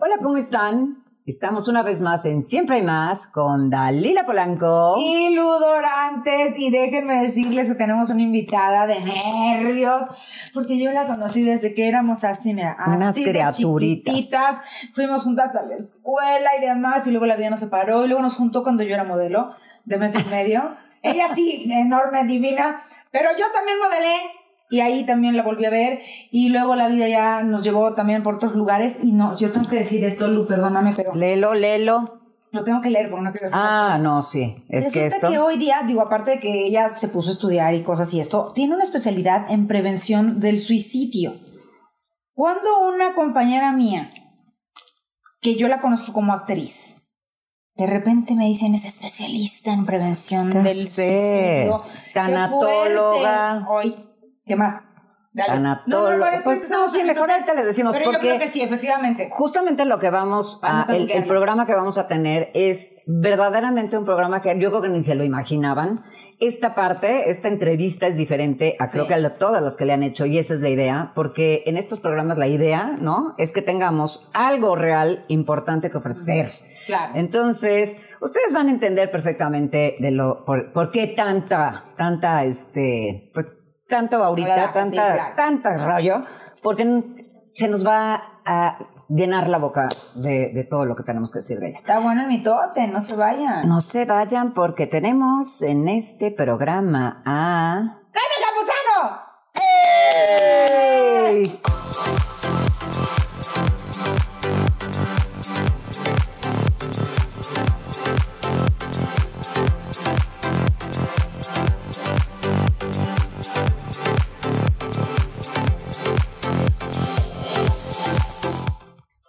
Hola, ¿cómo están? Estamos una vez más en Siempre hay más con Dalila Polanco. Y ludorantes, y déjenme decirles que tenemos una invitada de nervios, porque yo la conocí desde que éramos así, mira, Unas así criaturitas. chiquititas. Fuimos juntas a la escuela y demás, y luego la vida nos separó, y luego nos juntó cuando yo era modelo, de metro y medio. Ella sí, enorme, divina, pero yo también modelé. Y ahí también la volví a ver. Y luego la vida ya nos llevó también por otros lugares. Y no, yo tengo que decir esto, Lu, perdóname, pero Lelo, lelo. lo tengo que leer porque no quiero Ah, no, sí. Es que esto. que hoy día, digo, aparte de que ella se puso a estudiar y cosas y esto, tiene una especialidad en prevención del suicidio. Cuando una compañera mía, que yo la conozco como actriz, de repente me dicen es especialista en prevención Ya del sé. suicidio. ¡Qué Tanatóloga. Hoy, ¿qué más? No, no, no, Pues no, sí, mejor ahorita les decimos, Pero yo porque- creo que sí, efectivamente. Justamente lo que vamos a, el, programa que vamos a tener es verdaderamente un programa que yo creo que ni se lo imaginaban. Esta parte, esta entrevista es diferente a creo que a todas las que le han hecho y esa es la idea, porque en estos programas la idea, ¿no? Es que tengamos algo real importante que ofrecer. Claro. Entonces, ustedes van a entender perfectamente de lo, por, por qué tanta, tanta, este, pues, tanto ahorita, sí, tanta, claro. tanta rollo, porque se nos va a llenar la boca de, de todo lo que tenemos que decir de ella. Está bueno el mitote, no se vayan. No se vayan porque tenemos en este programa a... ¡Carmen Campuzano! ¡Ey!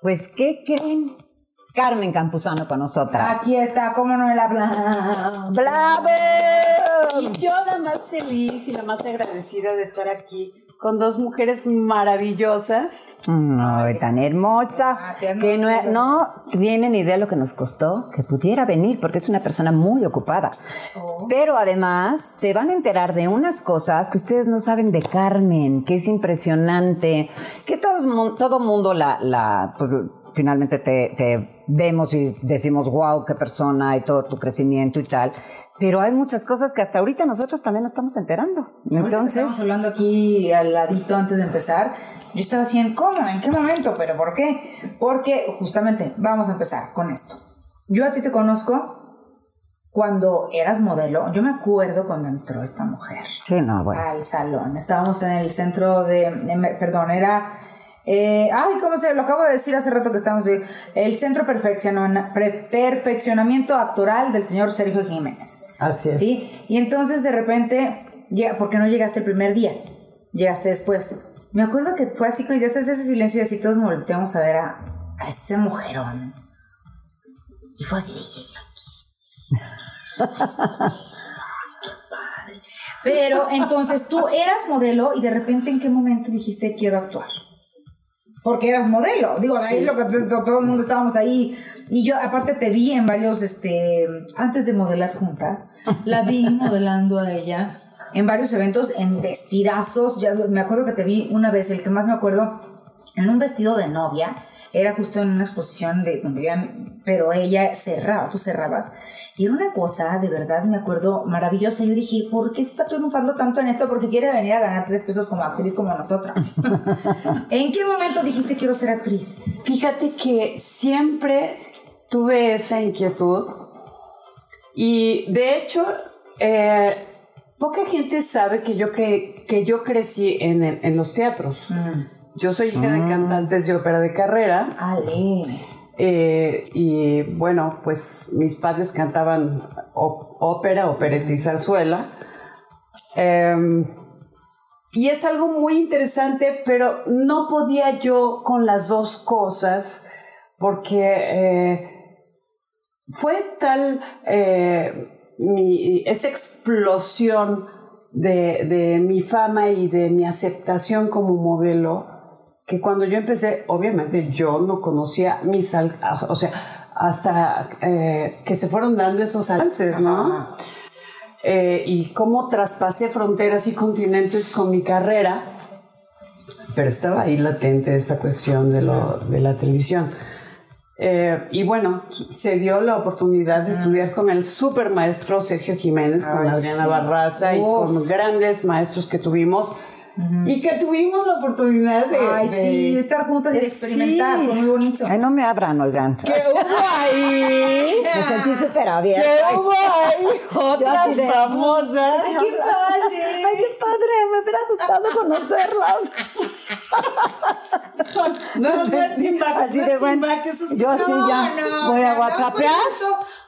Pues, ¿qué creen? Carmen Campuzano con nosotras. Aquí está, cómo no el habla. ¡Bravo! Y yo la más feliz y la más agradecida de estar aquí con dos mujeres maravillosas. No, tan hermosa. Gracias, que no, no, tienen idea lo que nos costó que pudiera venir, porque es una persona muy ocupada. Pero además se van a enterar de unas cosas que ustedes no saben de Carmen, que es impresionante, que todos, mu- todo mundo la, la pues, finalmente te, te vemos y decimos, wow, qué persona y todo tu crecimiento y tal. Pero hay muchas cosas que hasta ahorita nosotros también nos estamos enterando. Entonces, Estamos hablando aquí al ladito antes de empezar. Yo estaba así en cómo, en qué momento, pero ¿por qué? Porque justamente vamos a empezar con esto. Yo a ti te conozco cuando eras modelo. Yo me acuerdo cuando entró esta mujer sí, no, bueno. al salón. Estábamos en el centro de- perdón, era, eh, ay, ¿cómo se lo acabo de decir hace rato que estábamos? de- el centro perfeccionamiento actoral del señor Sergio Jiménez. Así es. Sí, y entonces de repente, porque no llegaste el primer día, llegaste después. Me acuerdo que fue así, que ya ese silencio y así todos nos volteamos a ver a, a ese mujerón. Y fue así, de, "¿Y ella aquí?". Ay, qué padre. Pero entonces tú eras modelo y de repente en qué momento dijiste quiero actuar. Porque eras modelo, digo, ahí lo que todo el mundo estábamos ahí. Y yo aparte te vi en varios, este, antes de modelar juntas, la vi modelando a ella en varios eventos, en vestidazos. Ya me acuerdo que te vi una vez, el que más me acuerdo, en un vestido de novia. Era justo en una exposición de donde habían, pero ella cerraba, tú cerrabas. Y era una cosa, de verdad, me acuerdo, maravillosa. Yo dije, ¿por qué se está triunfando tanto en esto? Porque quiere venir a ganar tres pesos como actriz como nosotras. ¿En qué momento dijiste quiero ser actriz? Fíjate que siempre tuve esa inquietud y de hecho eh, poca gente sabe que yo, cre- que yo crecí en, en los teatros. Yo soy hija de cantantes de ópera de carrera. Ale. Eh, y bueno, pues mis padres cantaban ópera, opereta y zarzuela. Em, y es algo muy interesante, pero no podía yo con las dos cosas porque eh, fue tal eh, esa explosión de, de mi fama y de mi aceptación como modelo que cuando yo empecé, obviamente yo no conocía mis, o sea, hasta eh, que se fueron dando esos alcances, ¿no? Eh, y cómo traspasé fronteras y continentes con mi carrera, pero estaba ahí latente esa cuestión de, lo, de la televisión. Eh, y bueno, se dio la oportunidad de estudiar con el super maestro Sergio Jiménez, con Adriana sí. Barraza y con grandes maestros que tuvimos. Y que tuvimos la oportunidad de, Ay, de- sí, de estar juntas y de Sí. experimentar, fue muy bonito. Ay, no me abran, oigan. ¿Qué hubo ahí? Me sentí súper abierta. ¿Qué hubo ahí? Otras de- famosas. Ay, qué padre. Ay, qué padre. Me hubiera gustado conocerlas. No, Así no de bueno. sí Yo así ya no, voy a no whatsappear.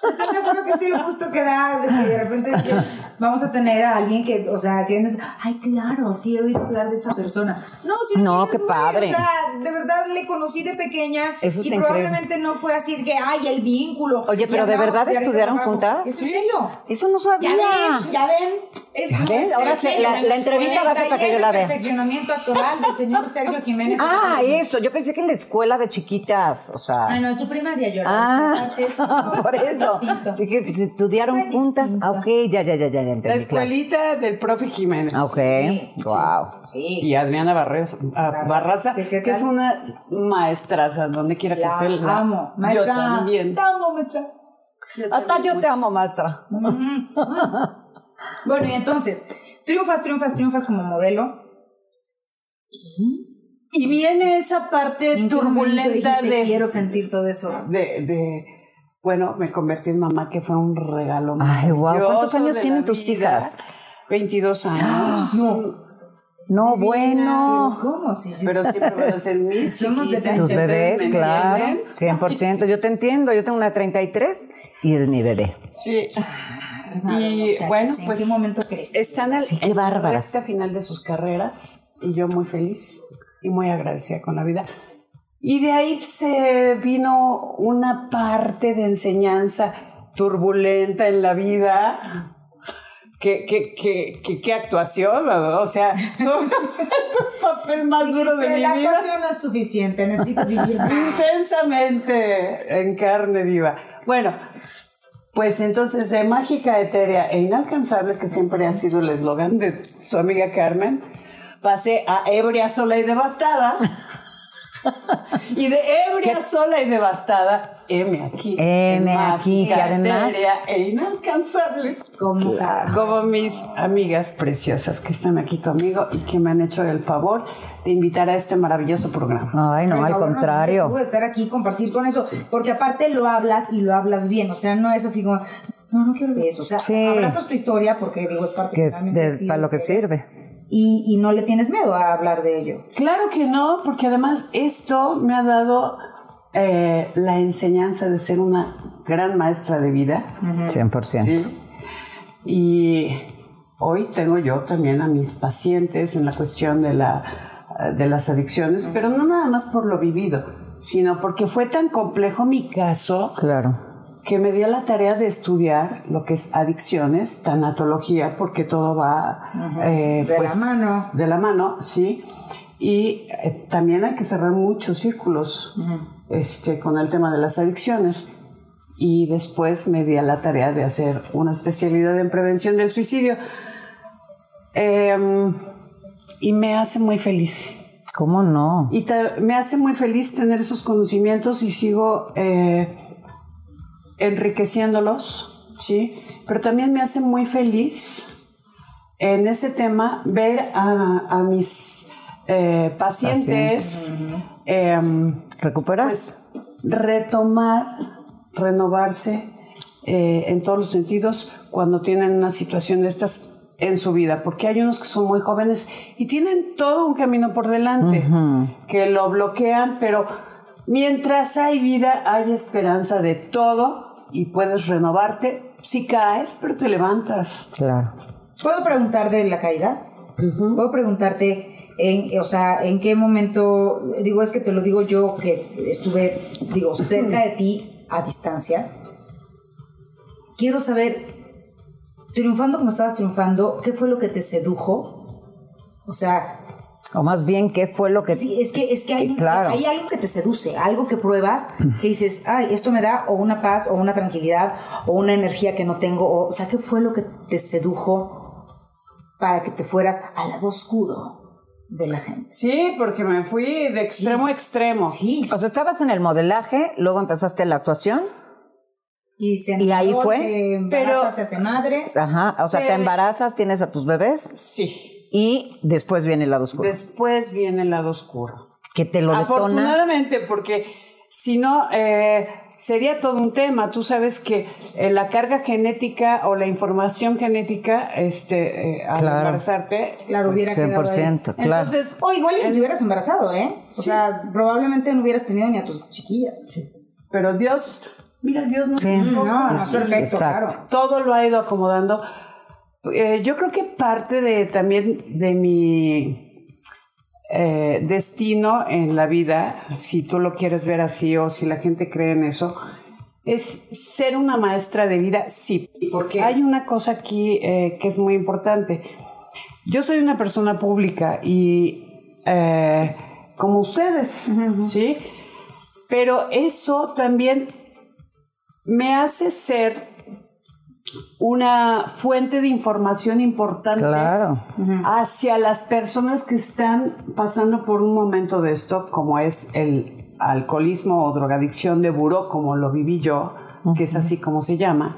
¿Estás de acuerdo que sí lo justo que da de que de repente dices, vamos a tener a alguien que, o sea, que no es, ay, claro, sí he oído hablar de esa persona. No, sí, No, qué padre. O sea, de verdad le conocí de pequeña Eso y probablemente no fue así de que, ay, el vínculo. Oye, pero ¿de verdad estudiaron juntas? ¿Es en serio? Eso no sabía. Ya ven, ya ven. Es. Ahora se- la- la entrevista va a ser para que yo la vea. perfeccionamiento actoral del señor Sergio Jiménez. Ah, eso. Yo pensé que en la escuela de chiquitas. O sea. Ah, no, en su primaria yo Ah, por eso. Dije, si estudiaron Fue juntas. distinto. Ah, ok, ya, ya, ya, ya, ya La entendí. claro. escuelita del profe Jiménez. Ok, wow. Sí. Y Adriana Barres- ah, Barraza, Barraza, ¿qué- qué que es una maestraza, donde quiera que esté. la- amo. Yo Maestra. también. Te amo, maestra. Hasta yo te amo, maestra. Bueno, y entonces, triunfas, triunfas, triunfas como modelo. Y viene esa parte ¿En qué momento turbulenta dijiste, de, Quiero sentir todo eso. de, de- Bueno, me convertí en mamá, que fue un regalo. Ay, guau. ¿Cuántos años tienen tus vida. hijas? 22 años. No, bueno. ¿Cómo? Si, si- Pero siempre van a ser mis Somos de Tus ¿ustedes bebés, me claro. entienden? 100%. Yo te entiendo. Yo tengo una 33 y es mi bebé. Sí. Y bueno, ¿en pues qué momento están al, Sí, en la recta final de sus carreras y yo muy feliz y muy agradecida con la vida. Y de ahí se vino una parte de enseñanza turbulenta en la vida. Qué, qué, qué, qué, qué actuación, o sea, son- el papel más duro de mi la vida. actuación no es suficiente, necesito vivir. Intensamente en carne viva. Bueno, pues entonces de mágica, etérea e inalcanzable, que siempre ha sido el eslogan de su amiga Carmen, pasé a ebria, sola y devastada. Y de ebria, sola y devastada, M aquí. M aquí, que además- e inalcanzable. Como Como mis amigas preciosas que están aquí conmigo y que me han hecho el favor de invitar a este maravilloso programa. Ay, no, Por al contrario. No estar aquí y compartir con eso, porque aparte lo hablas y lo hablas bien, o sea, no es así como, no, no quiero de eso, o sea, Sí. abrazas tu historia porque digo, es parte Que de- para lo que eres, sirve. Y, y no le tienes miedo a hablar de ello. Claro que no, porque además esto me ha dado eh, la enseñanza de ser una gran maestra de vida. 100%. Sí. Y hoy tengo yo también a mis pacientes en la cuestión de, la, de las adicciones, pero no nada más por lo vivido, sino porque fue tan complejo mi caso Claro. Que me dio la tarea de estudiar lo que es adicciones, tanatología, porque todo va eh, De la pues, mano. De la mano, sí. Y eh, también hay que cerrar muchos círculos este, con el tema de las adicciones. Y después me di a la tarea de hacer una especialidad en prevención del suicidio. Em, y me hace muy feliz. ¿Cómo no? Y me hace muy feliz tener esos conocimientos y sigo eh, enriqueciéndolos, ¿sí? Pero también me hace muy feliz en ese tema ver a, a mis eh, pacientes, em, ¿Recuperar? pues retomar, renovarse eh, en todos los sentidos cuando tienen una situación de estas en su vida, porque hay unos que son muy jóvenes y tienen todo un camino por delante, que lo bloquean, pero mientras hay vida hay esperanza de todo y puedes renovarte. Si caes, pero te levantas. Claro. ¿Puedo preguntar de la caída? ¿Puedo preguntarte En, o sea, ¿en qué momento? Digo, es que te lo digo yo que estuve, digo, cerca de ti a distancia. Quiero saber, triunfando como estabas triunfando, ¿qué fue lo que te sedujo? O sea, o más bien, ¿qué fue lo que... Sí, es que, es que hay, hay algo que te seduce, algo que pruebas, que dices, ay, esto me da o una paz, o una tranquilidad, o una energía que no tengo, o, o sea, ¿qué fue lo que te sedujo para que te fueras al lado oscuro? de la gente. Sí, porque me fui de extremo a extremo. Sí. O sea, estabas en el modelaje, luego empezaste la actuación. Y, se y ahí fue. Se pero se hace madre. Ajá, o sea, te embarazas, tienes a tus bebés. Sí. Y después viene el lado oscuro. Después viene el lado oscuro. Que te lo detona. Afortunadamente, porque si no, eh, sería todo un tema. Tú sabes que eh, la carga genética o la información genética, este, eh, al embarazarte, claro, hubiera 100%, quedado ahí. claro. Entonces, o igual te hubieras embarazado, ¿eh? O sea, probablemente no hubieras tenido ni a tus chiquillas. Sí. Pero Dios, mira, Dios no, sí. no, no, es perfecto, claro. Todo lo ha ido acomodando. Eh, yo creo que parte de también de mi eh, destino en la vida, si tú lo quieres ver así o si la gente cree en eso, es ser una maestra de vida, sí, porque hay una cosa aquí eh, que es muy importante. Yo soy una persona pública y como ustedes, ¿sí? Pero eso también me hace ser una fuente de información importante hacia las personas que están pasando por un momento de esto, como es el alcoholismo o drogadicción de buró, como lo viví yo, que es así como se llama.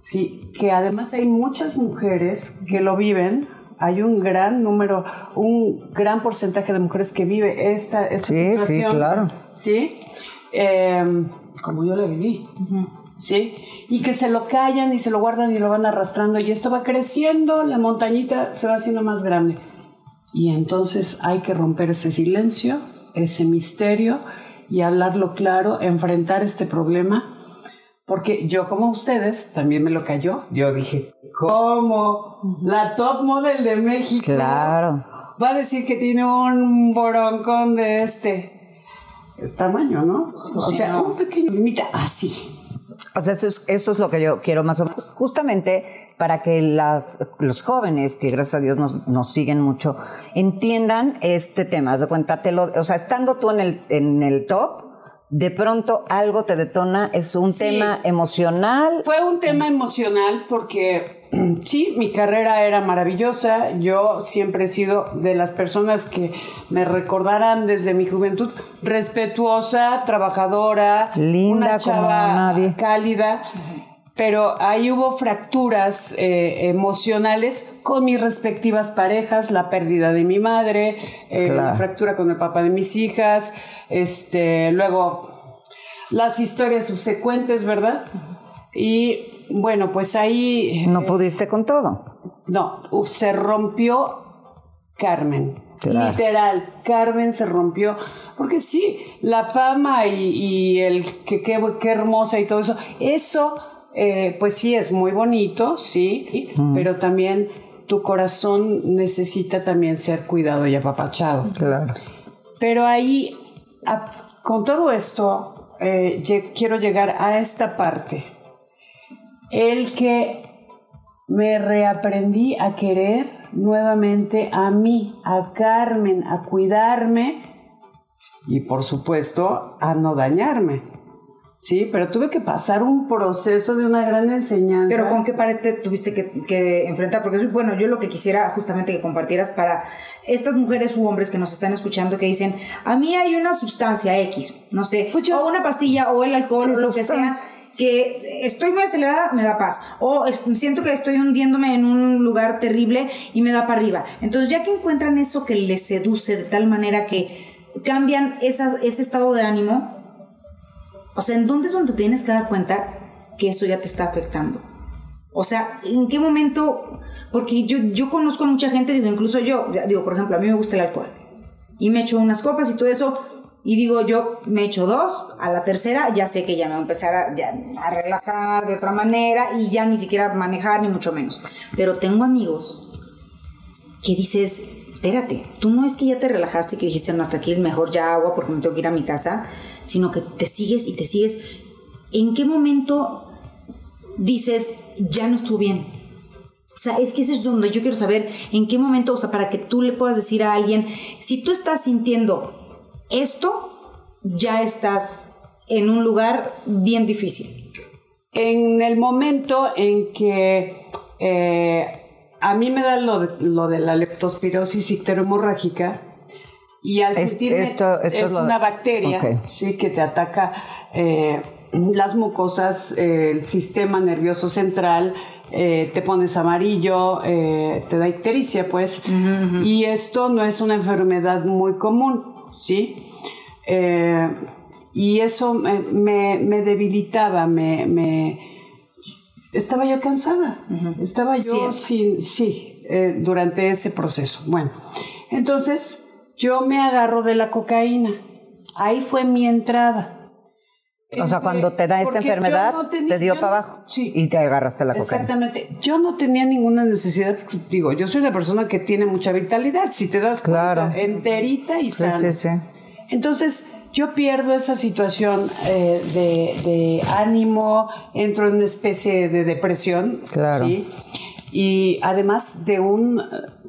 Sí, que además hay muchas mujeres que lo viven. Hay un gran número, un gran porcentaje de mujeres que vive esta, esta situación. Sí, claro. Sí, em, como yo la viví. ¿Sí? Y que se lo callan y se lo guardan y lo van arrastrando y esto va creciendo, la montañita se va haciendo más grande. Y entonces hay que romper ese silencio, ese misterio y hablarlo claro, enfrentar este problema. Porque yo como ustedes, también me lo cayó. Yo dije, ¿cómo? La top model de México. Claro. Va a decir que tiene un boroncón de este tamaño, ¿no? o sea, un pequeño limita así. O sea, eso es, eso es lo que yo quiero más o menos. Justamente para que las, los jóvenes, que gracias a Dios nos, nos siguen mucho, entiendan este tema. Haz de cuenta, te lo, o sea, estando tú en el, en el top, de pronto algo te detona, es un tema emocional. Fue un tema emocional porque sí, mi carrera era maravillosa. Yo siempre he sido de las personas que me recordarán desde mi juventud respetuosa, trabajadora, linda, una chava nadie. cálida. Pero ahí hubo fracturas eh, emocionales con mis respectivas parejas, la pérdida de mi madre, eh, la fractura con el papá de mis hijas, este, luego las historias subsecuentes, ¿verdad? Y bueno, pues ahí... No pudiste con todo. No, se rompió Carmen. Literal, Carmen se rompió. Porque sí, la fama y, el que qué hermosa y todo eso, eso eh, pues sí es muy bonito, sí, pero también tu corazón necesita también ser cuidado y apapachado. Claro. Pero ahí, con todo esto, eh, quiero llegar a esta parte el que me reaprendí a querer nuevamente a mí, a Carmen, a cuidarme y por supuesto a no dañarme. Sí, pero tuve que pasar un proceso de una gran enseñanza. Pero ¿con qué pared te tuviste que, enfrentar? Porque bueno, yo lo que quisiera justamente que compartieras para estas mujeres u hombres que nos están escuchando que dicen, a mí hay una sustancia X, no sé, o una pastilla o el alcohol o lo que sea que estoy muy acelerada, me da paz. O siento que estoy hundiéndome en un lugar terrible y me da para arriba. Entonces, ya que encuentran eso que les seduce de tal manera que cambian ese estado de ánimo, o sea, ¿en dónde es donde tienes que dar cuenta que eso ya te está afectando? O sea, ¿en qué momento? Porque yo, yo conozco a mucha gente, digo, incluso yo, digo, por ejemplo, a mí me gusta el alcohol. Y me echo unas copas y todo eso, y digo, yo me echo dos, a la tercera ya sé que ya me voy a empezar a, relajar de otra manera y ya ni siquiera manejar, ni mucho menos. Pero tengo amigos que dices, espérate, tú no es que ya te relajaste que dijiste, no, hasta aquí mejor ya agua porque me tengo que ir a mi casa, sino que te sigues y te sigues. ¿En qué momento dices, ya no estuvo bien? O sea, es que ese es donde yo quiero saber en qué momento, o sea, para que tú le puedas decir a alguien, si tú estás sintiendo esto, ya estás en un lugar bien difícil. En el momento en que eh, a mí me da lo de, lo de la leptospirosis icterohemorrágica y al Es- sentirme esto- esto es es lo- una bacteria sí que te ataca eh, las mucosas, eh, el sistema nervioso central, eh, te pones amarillo, eh, te da ictericia, pues. Y esto no es una enfermedad muy común, ¿sí? Eh, y eso me, me- me debilitaba, me, me- estaba yo cansada, estaba yo sin, sí, eh, durante ese proceso. Bueno, entonces yo me agarro de la cocaína. Ahí fue mi entrada. O sea, cuando te da esta enfermedad, no tenía- te dio para no- abajo sí. y te agarraste la cocaína. Exactamente. Yo no tenía ninguna necesidad, digo, yo soy una persona que tiene mucha vitalidad, si te das Claro. cuenta, enterita y sana. sí, sí. Entonces, yo pierdo esa situación eh, de, de ánimo, entro en una especie de depresión. Claro. Y además de un eh,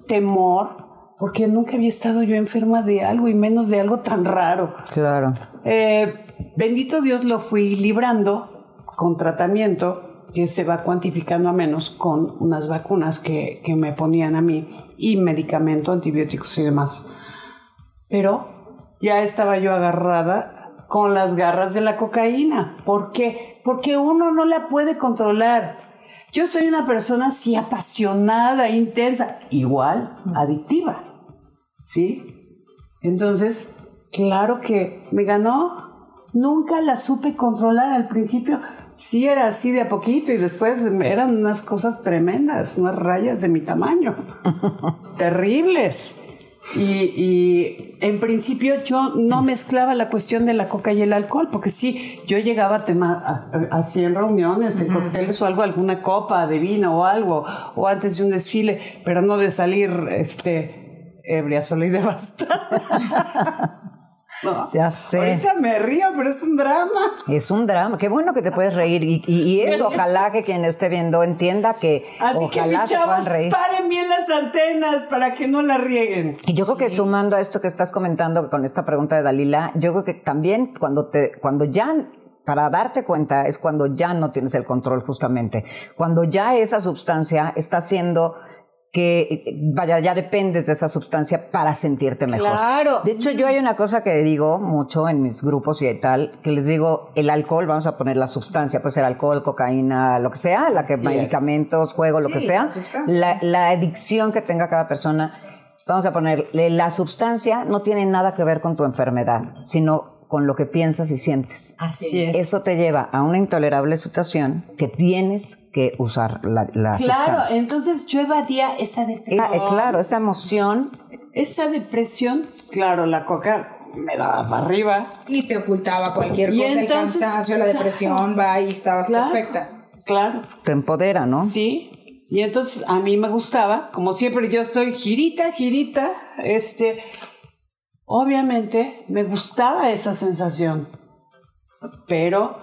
temor, porque nunca había estado yo enferma de algo y menos de algo tan raro. Claro. Eh, bendito Dios lo fui librando con tratamiento que se va cuantificando a menos con unas vacunas que, que me ponían a mí y medicamento, antibióticos y demás. Pero ya estaba yo agarrada con las garras de la cocaína. ¿Por qué? Porque uno no la puede controlar. Yo soy una persona así apasionada, intensa, igual adictiva. ¿Sí? Entonces, claro que me ganó. Nunca la supe controlar al principio. Sí era así de a poquito y después eran unas cosas tremendas, unas rayas de mi tamaño. Terribles. Y, y en principio yo no mezclaba la cuestión de la coca y el alcohol, porque sí, yo llegaba a tema, a- así en reuniones, en cócteles o algo, alguna copa de vino o algo, o antes de un desfile, pero no de salir este, ebria, sola y devastada. No. Ya sé. Ahorita me río, pero es un drama. Es un drama. Qué bueno que te puedes reír. Y, y- y eso, ojalá que quien esté viendo entienda que Así que mis chavos, reír. paren bien las antenas para que no la rieguen. Y yo creo que sumando a esto que estás comentando con esta pregunta de Dalila, yo creo que también cuando te, cuando ya para darte cuenta es cuando ya no tienes el control justamente, cuando ya esa sustancia está haciendo que vaya ya dependes de esa sustancia para sentirte mejor. Claro. De hecho, yo hay una cosa que digo mucho en mis grupos y tal, que les digo, el alcohol, vamos a poner la sustancia, puede ser alcohol, cocaína, lo que sea, la que Así es. medicamentos, juego, lo que sea, la, la adicción que tenga cada persona, vamos a ponerle, la sustancia no tiene nada que ver con tu enfermedad, sino con lo que piensas y sientes. Así es. Eso te lleva a una intolerable situación que tienes que usar la, la Claro, sustancia. entonces yo evadía esa depresión. Ah, eh, claro, esa emoción Esa depresión, claro, la coca me daba para arriba. Y te ocultaba cualquier Y cosa, entonces, el cansancio, la depresión, va y estabas Claro. perfecta. Claro. te empodera, ¿no? Sí. Y entonces a mí me gustaba, como siempre yo estoy girita, girita, este, obviamente me gustaba esa sensación, pero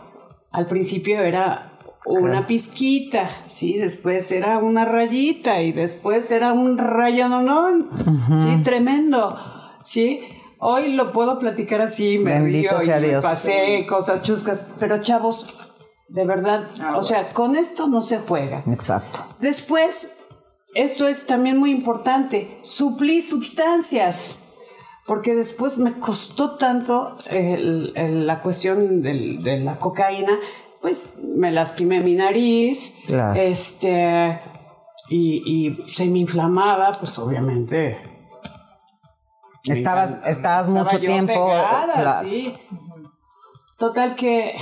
al principio era una pizquita, sí, después era una rayita y después era un rayononón, sí, tremendo, sí. Hoy lo puedo platicar así, me Bendito río sea y me Dios. pasé cosas chuscas, pero chavos, de verdad, o sea, con esto no se juega. Exacto. Después, esto es también muy importante, suplir sustancias, porque después me costó tanto el- el- la cuestión del- de la cocaína, pues me lastimé mi nariz, Claro. este, y, y se me inflamaba, pues obviamente. me Estabas, estabas estaba mucho tiempo. pegada, claro. sí. Total que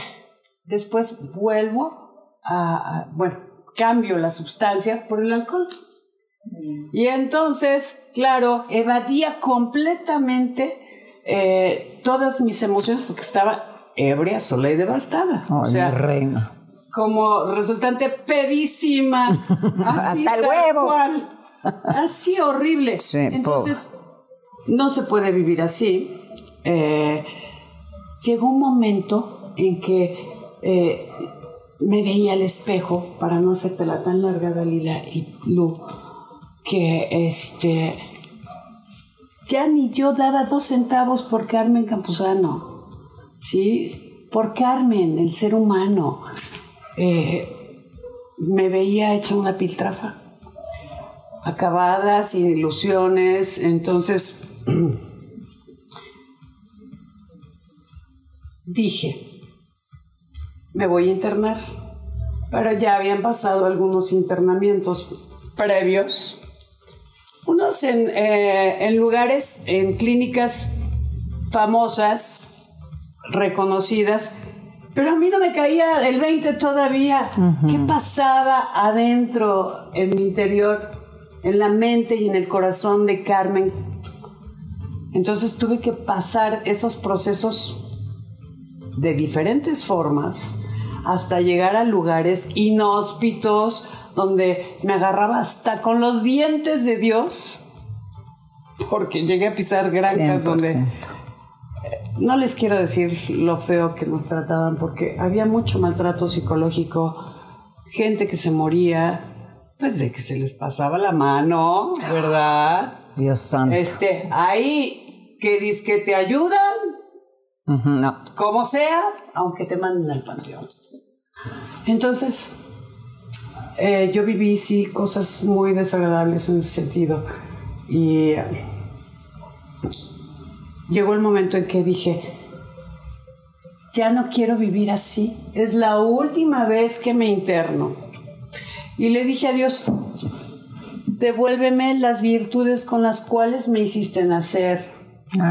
después vuelvo a, a- bueno, cambio la sustancia por el alcohol. Y entonces, claro, evadía completamente eh, todas mis emociones porque estaba ebria, sola y devastada. o sea, mi reina. como resultante pedísima. así, Hasta el huevo. cual. así horrible. Sí, Entonces, no se puede vivir así. Eh, llegó un momento en que eh, me veía al espejo, para no hacerte tan larga, Dalila y Lu, que este ya ni yo daba dos centavos por Carmen Campuzano, ¿sí? Por Carmen, el ser humano. Eh, me veía hecha una piltrafa, acabada, sin ilusiones, entonces dije, me voy a internar, pero ya habían pasado algunos internamientos previos, unos en, eh, en lugares, en clínicas famosas, reconocidas, pero a mí no me caía el 20 todavía. ¿Qué pasaba adentro, en mi interior, en la mente y en el corazón de Carmen? Entonces tuve que pasar esos procesos de diferentes formas hasta llegar a lugares inhóspitos donde me agarraba hasta con los dientes de Dios, porque llegué a pisar granjas donde no les quiero decir lo feo que nos trataban porque había mucho maltrato psicológico, gente que se moría, pues de que se les pasaba la mano, ¿verdad? Dios santo. Este, ahí que que te ayudan, no. como sea, aunque te manden al panteón. Entonces, eh, yo viví sí cosas muy desagradables en ese sentido y llegó el momento en que dije, ya no quiero vivir así, es la última vez que me interno. Y le dije a Dios, devuélveme las virtudes con las cuales me hiciste nacer.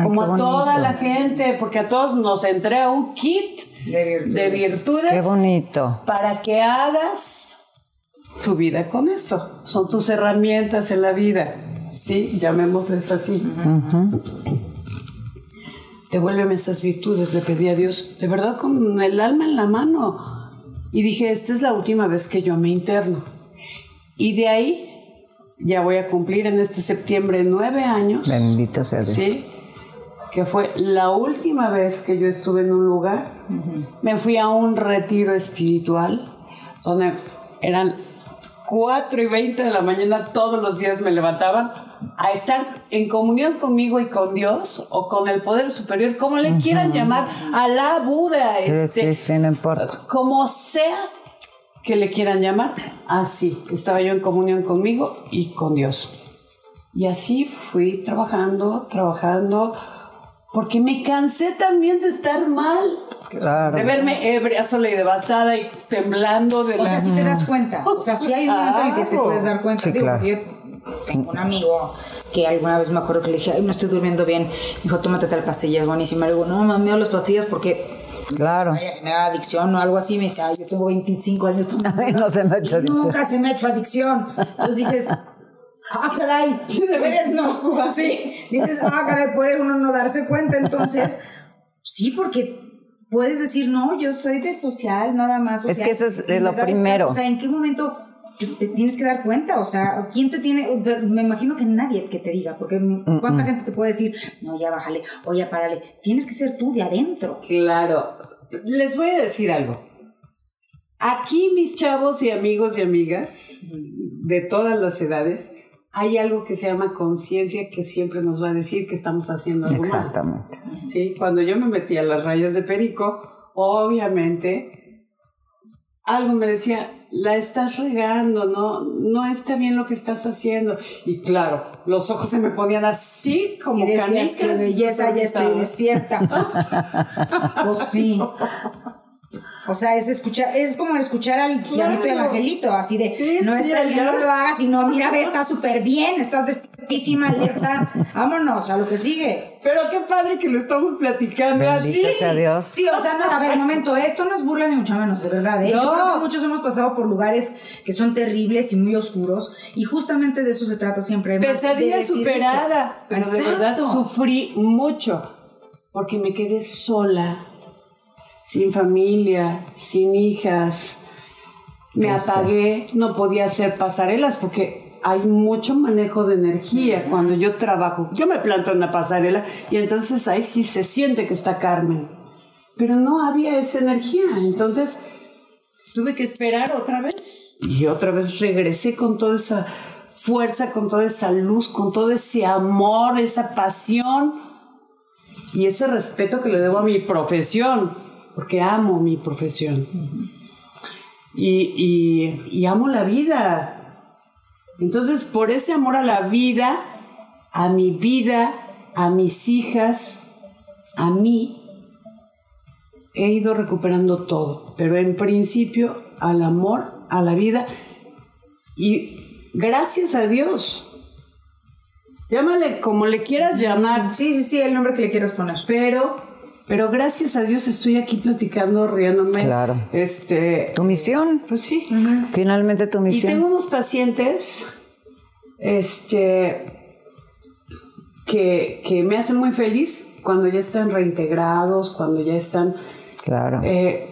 como a toda la gente, porque a todos nos entrega un kit de virtudes. de virtudes. Qué bonito. Para que hagas tu vida con eso. Son tus herramientas en la vida. Sí, llamémosles así devuélveme esas virtudes, le pedí a Dios, de verdad con el alma en la mano. Y dije, esta es la última vez que yo me interno. Y de ahí ya voy a cumplir en este septiembre nueve años. Bendito sea Dios. Sí, que fue la última vez que yo estuve en un lugar. Me fui a un retiro espiritual donde eran 4 y 20 de la mañana todos los días me levantaban a estar en comunión conmigo y con Dios o con el poder superior, como le quieran llamar, a la Buda, este, sí, sí, no importa. Como sea que le quieran llamar, así estaba yo en comunión conmigo y con Dios. Y así fui trabajando, trabajando, porque me cansé también de estar mal. Claro. De verme ebria, sola y devastada y temblando de o sea, si te das cuenta. O sea, si hay un momento en que te puedes dar cuenta. Sí, claro tengo un amigo que alguna vez me acuerdo que le dije, ay, no estoy durmiendo bien. dijo, tómate tal pastilla, es buenísima. Le digo, no, me miedo las pastillas porque Claro. Me da adicción o algo así. Me dice, ay, yo tengo 25 años Ay, no se me ha hecho adicción. Nunca se me ha hecho adicción. Entonces dices, ah, caray, puedes no. Sí. Dices, ah, caray, puede uno no darse cuenta. Entonces, sí, porque puedes decir, no, yo soy de social, nada más. es que eso es lo primero. o sea, ¿en qué momento te tienes que dar cuenta, o sea, ¿quién te tiene? Me imagino que nadie que te diga, porque ¿cuánta gente te puede decir, no, ya bájale, o ya párale? Tienes que ser tú de adentro. Claro. Les voy a decir algo. Aquí, mis chavos y amigos y amigas de todas las edades, hay algo que se llama conciencia que siempre nos va a decir que estamos haciendo algo Exactamente. Sí, cuando yo me metí a las rayas de perico, obviamente algo me decía, la estás regando, no, no está bien lo que estás haciendo. Y claro, los ojos se me ponían así como y canicas. que belleza, ya estoy despierta. pues sí. O sea, es escuchar, es como escuchar al claro. y al angelito, así de, no está bien, no lo hagas, sino mira, ve, está súper bien, estás de alerta, vámonos a lo que sigue. Pero qué padre que lo estamos platicando Bendito así. Sea Dios. Sí, o sea, no, a ver, un momento, esto no es burla ni mucho menos, de verdad, ¿eh? No. muchos hemos pasado por lugares que son terribles y muy oscuros, y justamente de eso se trata siempre. Pesadilla superada, pero de verdad sufrí mucho, porque me quedé sola sin familia, sin hijas. Me apagué, no podía hacer pasarelas porque hay mucho manejo de energía cuando yo trabajo. Yo me planto en la pasarela y entonces ahí sí se siente que está Carmen. Pero no había esa energía. Entonces tuve que esperar otra vez. Y otra vez regresé con toda esa fuerza, con toda esa luz, con todo ese amor, esa pasión y ese respeto que le debo a mi profesión, porque amo mi profesión. y, y amo la vida. Entonces, por ese amor a la vida, a mi vida, a mis hijas, a mí, he ido recuperando todo, pero en principio al amor, a la vida y gracias a Dios. Llámale como le quieras llamar. Sí, sí, sí, el nombre que le quieras poner. Pero, pero gracias a Dios estoy aquí platicando, riéndome. Claro. Este. Tu misión. Pues sí. Finalmente tu Y misión. tengo unos pacientes, este, que, que me hacen muy feliz cuando ya están reintegrados, cuando ya están, Claro. eh,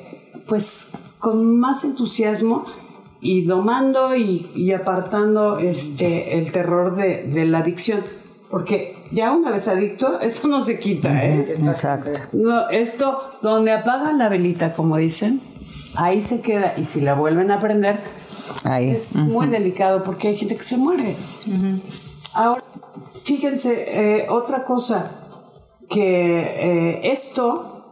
pues, con más entusiasmo y domando y, y apartando este, el terror de, de la adicción. Porque ya una vez adicto, eso no se quita, ¿eh? Exacto. No, esto, donde apagan la velita, como dicen, ahí se queda. Y si la vuelven a prender, Ahí. es muy delicado porque hay gente que se muere. Ahora, fíjense, eh, otra cosa, que eh, esto,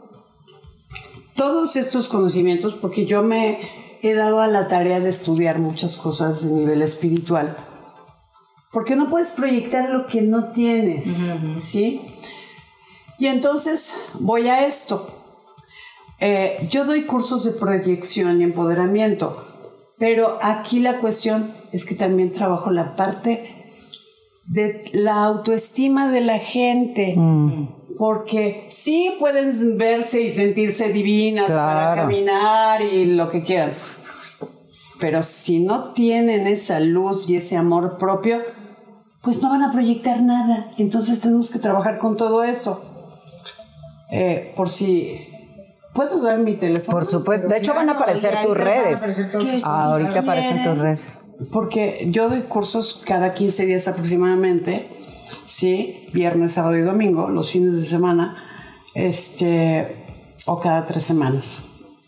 todos estos conocimientos, porque yo me he dado a la tarea de estudiar muchas cosas de nivel espiritual, porque no puedes proyectar lo que no tienes, ¿sí? Y entonces voy a esto. Eh, yo doy cursos de proyección y empoderamiento, pero aquí la cuestión es que también trabajo la parte de la autoestima de la gente. Porque sí pueden verse y sentirse divinas para caminar y lo que quieran. Pero si no tienen esa luz y ese amor propio, pues no van a proyectar nada. Entonces tenemos que trabajar con todo eso. Eh, por si puedo dar mi teléfono. Por supuesto. De hecho, van a aparecer tus ahorita van a redes. aparecer Ahorita aparecen tus redes. Porque yo doy cursos cada 15 días aproximadamente, ¿sí? Viernes, sábado y domingo, los fines de semana, este, o cada tres semanas.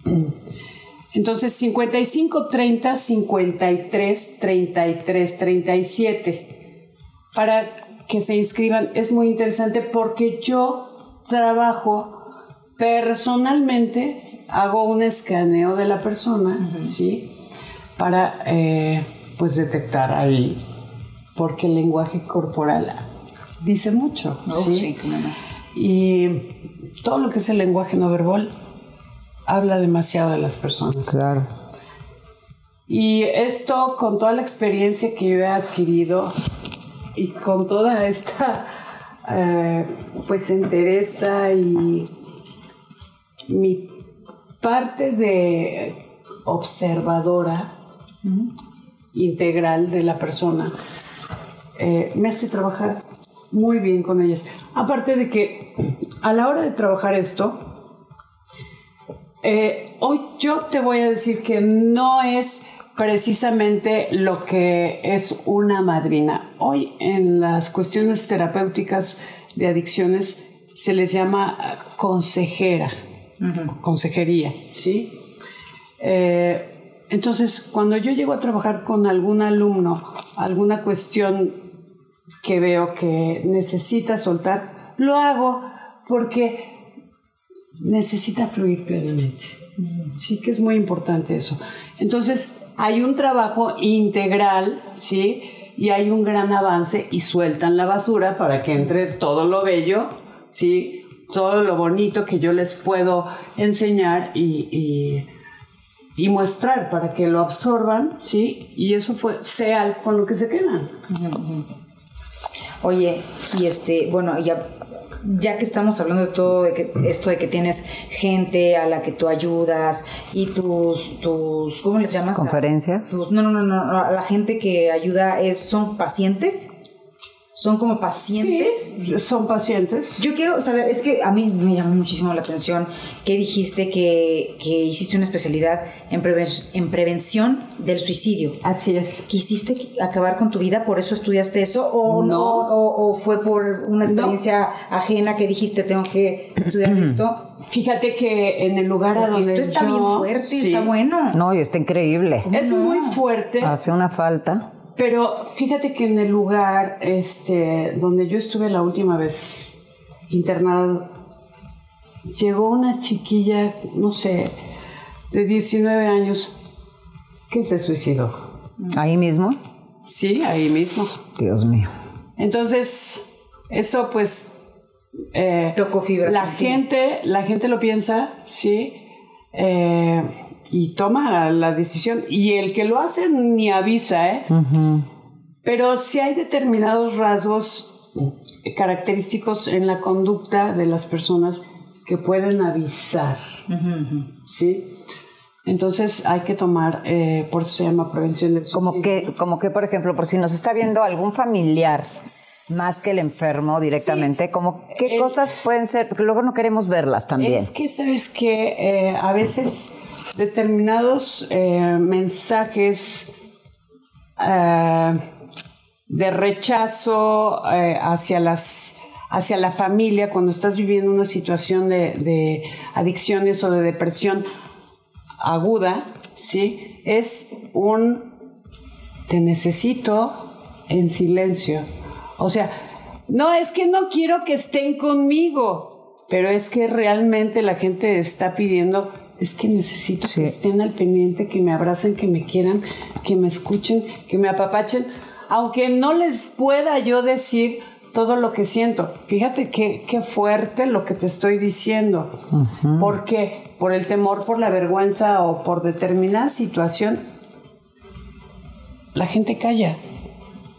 Entonces, 55 30 53 33 37. Para que se inscriban es muy interesante porque yo trabajo personalmente, hago un escaneo de la persona, ¿sí? Para, eh, pues, detectar ahí, porque el lenguaje corporal dice mucho, Oh, ¿sí? sí. Y todo lo que es el lenguaje no verbal habla demasiado de las personas. Claro. Y esto con toda la experiencia que yo he adquirido y con toda esta eh, pues entereza y mi parte de observadora integral de la persona eh, me hace trabajar muy bien con ellas. Aparte de que a la hora de trabajar esto, eh, hoy yo te voy a decir que no es precisamente lo que es una madrina. Hoy en las cuestiones terapéuticas de adicciones se les llama consejera, consejería, ¿sí? Eh, entonces, cuando yo llego a trabajar con algún alumno, alguna cuestión que veo que necesita soltar, lo hago porque necesita fluir plenamente. Sí que es muy importante eso. Entonces, hay un trabajo integral, ¿sí? Y hay un gran avance y sueltan la basura para que entre todo lo bello, ¿sí? Todo lo bonito que yo les puedo enseñar y, y, mostrar para que lo absorban, ¿sí? Y eso fue, sea con lo que se quedan. Oye, y este, bueno, ya, ya que estamos hablando de todo de que, esto de que tienes gente a la que tú ayudas y tus, tus ¿cómo les llamas? Conferencias. Tus, no, no, no, no, la gente que ayuda es, son pacientes. Son como pacientes. Sí, son pacientes. Yo quiero saber, es que a mí me llamó muchísimo la atención que dijiste que, que hiciste una especialidad en, preven- en prevención del suicidio. Así es. ¿Quisiste acabar con tu vida? ¿Por eso estudiaste eso? ¿O No. ¿O, o fue por una experiencia ajena que dijiste tengo que estudiar esto? Fíjate que en el lugar a donde esto está yo- bien fuerte, Sí. está bueno. No, y está increíble. Es muy fuerte, Hace una falta. Pero fíjate que en el lugar este, donde yo estuve la última vez internado, llegó una chiquilla, no sé, de 19 años, que se suicidó. Ahí mismo. Sí, ahí mismo. Dios mío. Entonces, eso pues... eh, Tocó fibras La gente, la gente lo piensa, sí, eh, y toma la decisión. Y el que lo hace ni avisa, ¿eh? Pero sí hay determinados rasgos característicos en la conducta de las personas que pueden avisar, ¿sí? Entonces hay que tomar, eh, por eso se llama prevención del Como suicidio. que, como que, por ejemplo, por si nos está viendo algún familiar más que el enfermo directamente, como qué El- cosas pueden ser, porque luego no queremos verlas también. Es que sabes que a veces determinados eh, mensajes eh, de rechazo eh, hacia las hacia la familia cuando estás viviendo una situación de, de adicciones o de depresión aguda, sí, es un te necesito en silencio. O sea, no es que no quiero que estén conmigo, pero es que realmente la gente está pidiendo, es que necesito Sí. que estén al pendiente, que me abracen, que me quieran, que me escuchen, que me apapachen, aunque no les pueda yo decir todo lo que siento. Fíjate qué, qué fuerte lo que te estoy diciendo. ¿Por qué? Por el temor, por la vergüenza o por determinada situación, la gente calla.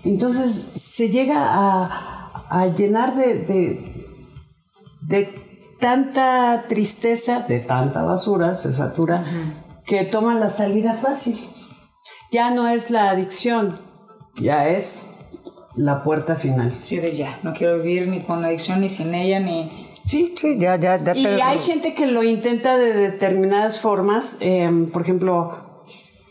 Entonces se llega a, a llenar de, de, de tanta tristeza, de tanta basura, se satura, que toman la salida fácil. Ya no es la adicción, ya es la puerta final. Sí, de ya. No quiero vivir ni con la adicción, ni sin ella, ni... Sí, Sí, ya, ya, ya y hay gente que lo intenta de determinadas formas, em, por ejemplo,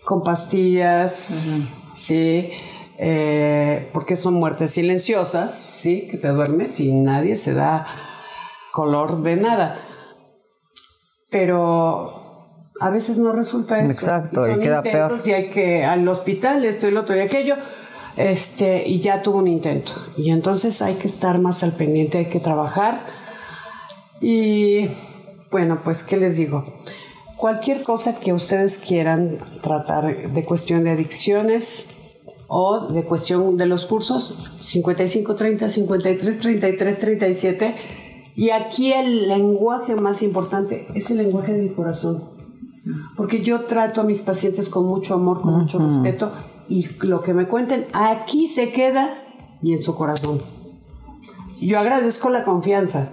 con pastillas, sí, eh, porque son muertes silenciosas, sí, que te duermes y nadie se da color de nada. Pero a veces no resulta eso. Exacto, y son queda peor. Y hay que al hospital, esto y lo otro y aquello. Este, y ya tuvo un intento. Y entonces hay que estar más al pendiente, hay que trabajar. Y bueno, pues, ¿qué les digo? Cualquier cosa que ustedes quieran tratar de cuestión de adicciones o de cuestión de los cursos, 55 30 53 33 37. Y aquí el lenguaje más importante es el lenguaje del corazón. Porque yo trato a mis pacientes con mucho amor, con mucho respeto, y lo que me cuenten aquí se queda y en su corazón. Yo agradezco la confianza,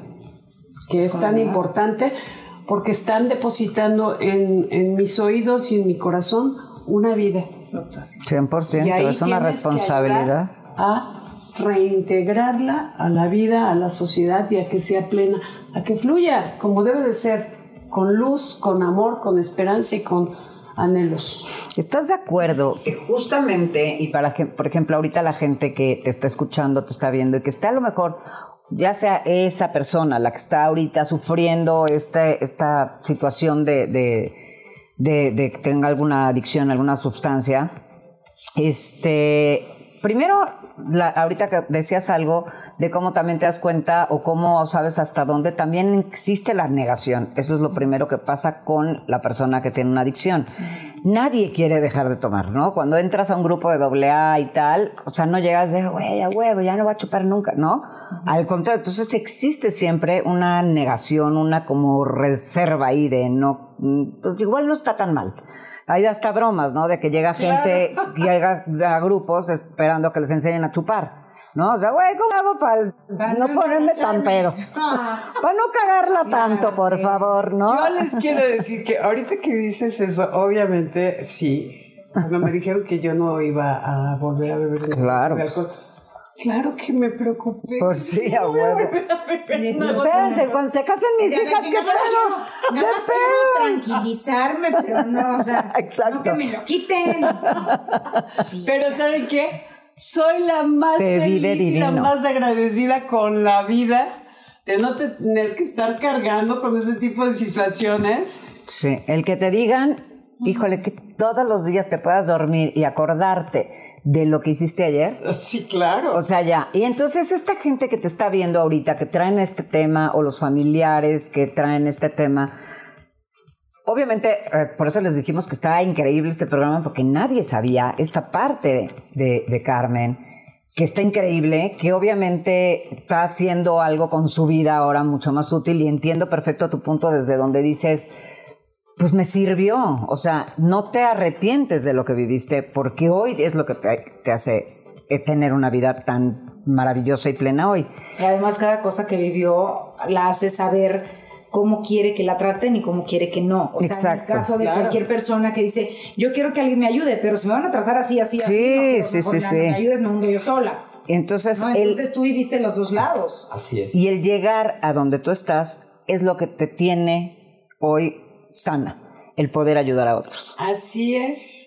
que es tan importante, porque están depositando en, en mis oídos y en mi corazón una vida. 100%, Y ahí es una responsabilidad. A reintegrarla a la vida, a la sociedad y a que sea plena, a que fluya como debe de ser, con luz, con amor, con esperanza y con anhelos. ¿Estás de acuerdo? Que justamente, y para que, por ejemplo, ahorita la gente que te está escuchando, te está viendo y que está a lo mejor, ya sea esa persona la que está ahorita sufriendo este, esta situación de, de, de- de que tenga alguna adicción, alguna sustancia, este, primero, la- ahorita que decías algo de cómo también te das cuenta o cómo sabes hasta dónde, también existe la negación. Eso es lo primero que pasa con la persona que tiene una adicción. Nadie quiere dejar de tomar, ¿no? Cuando entras a un grupo de doble A y tal, o sea, no llegas de, güey, a huevo, ya no voy a chupar nunca, ¿no? Al contrario, entonces existe siempre una negación, una como reserva ahí de no, mm, pues igual no está tan mal. Hay hasta bromas, ¿no? De que llega gente, llega a grupos esperando que les enseñen a chupar. ¿No? O sea, güey, ¿cómo hago para no ponerme tan pedo? Para no cagarla tanto, por favor, ¿no? Yo les quiero decir que ahorita que dices eso, obviamente sí. Cuando me dijeron que yo no iba a volver a beber Claro, pues. alcohol, Claro que me preocupé. Pues sí, a huevo. Sí, No, Espérense, cuando se casen mis Ya, hijas, ¿qué pedo? quiero- ¿Qué Nada más tranquilizarme, pero no, o sea, Exacto. no que me lo quiten. Sí. Pero ¿saben qué? Soy la más Se feliz y la más agradecida con la vida de no tener que estar cargando con ese tipo de situaciones. Sí, el que te digan, híjole, que todos los días te puedas dormir y acordarte de lo que hiciste ayer. Sí, claro. O sea, ya. Y entonces esta gente que te está viendo ahorita, que traen este tema, o los familiares que traen este tema, obviamente, eh, por eso les dijimos que estaba increíble este programa, porque nadie sabía esta parte de, de Carmen, que está increíble, que obviamente está haciendo algo con su vida ahora mucho más útil y entiendo perfecto tu punto desde donde dices, pues me sirvió. O sea, no te arrepientes de lo que viviste porque hoy es lo que te, te hace eh, tener una vida tan maravillosa y plena hoy. Y además cada cosa que vivió la hace saber cómo quiere que la traten y cómo quiere que no. O sea, en el caso de Claro. cualquier persona que dice, yo quiero que alguien me ayude, pero si me van a tratar así, así, así, Sí, no, pero sí, mejor sí, me ayudes, me hundo yo sola. Entonces, ¿no? el- Entonces tú viviste los dos lados. Así es. y el llegar a donde tú estás es lo que te tiene hoy sana, el poder ayudar a otros. Así es.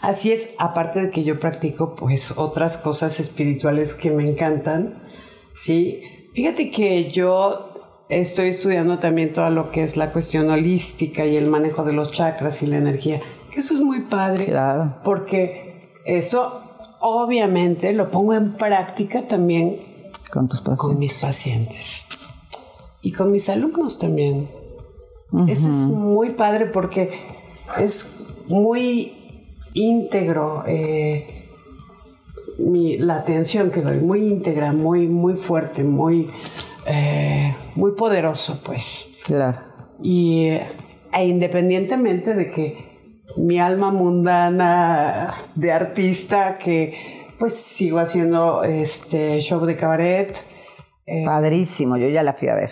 Así es, aparte de que yo practico pues otras cosas espirituales que me encantan. Sí, fíjate que yo estoy estudiando también todo lo que es la cuestión holística y el manejo de los chakras y la energía. Que eso es muy padre. Claro. Porque eso obviamente lo pongo en práctica también Con tus con pacientes. mis pacientes y con mis alumnos también. Eso es muy padre porque es muy íntegro eh, mi- la atención que doy, muy íntegra, muy, muy fuerte, muy, eh, muy poderoso, pues. Claro. Y e independientemente de que mi alma mundana de artista, que pues sigo haciendo este show de cabaret, eh, Padrísimo, yo ya la fui a ver.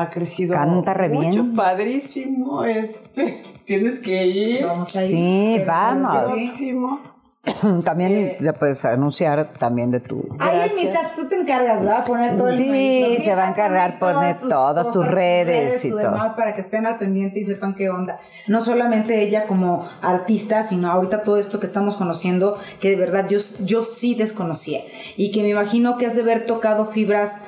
Ha crecido Canta re mucho, bien. padrísimo, este, tienes que ir. Vamos a ir. Sí, Pero vamos. Padrísimo. También ya puedes anunciar también de tu... Ay, en mis apps tú te encargas, ¿verdad? Poner todo el Sí, se va a encargar poner todas todas tus redes y todo. demás para que estén al pendiente y sepan qué onda. No solamente ella como artista, sino ahorita todo esto que estamos conociendo, que de verdad yo, yo sí desconocía. Y que me imagino que has de haber tocado fibras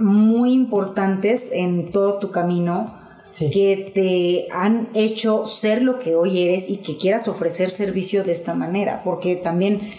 muy importantes en todo tu camino. Sí. que te han hecho ser lo que hoy eres y que quieras ofrecer servicio de esta manera, porque también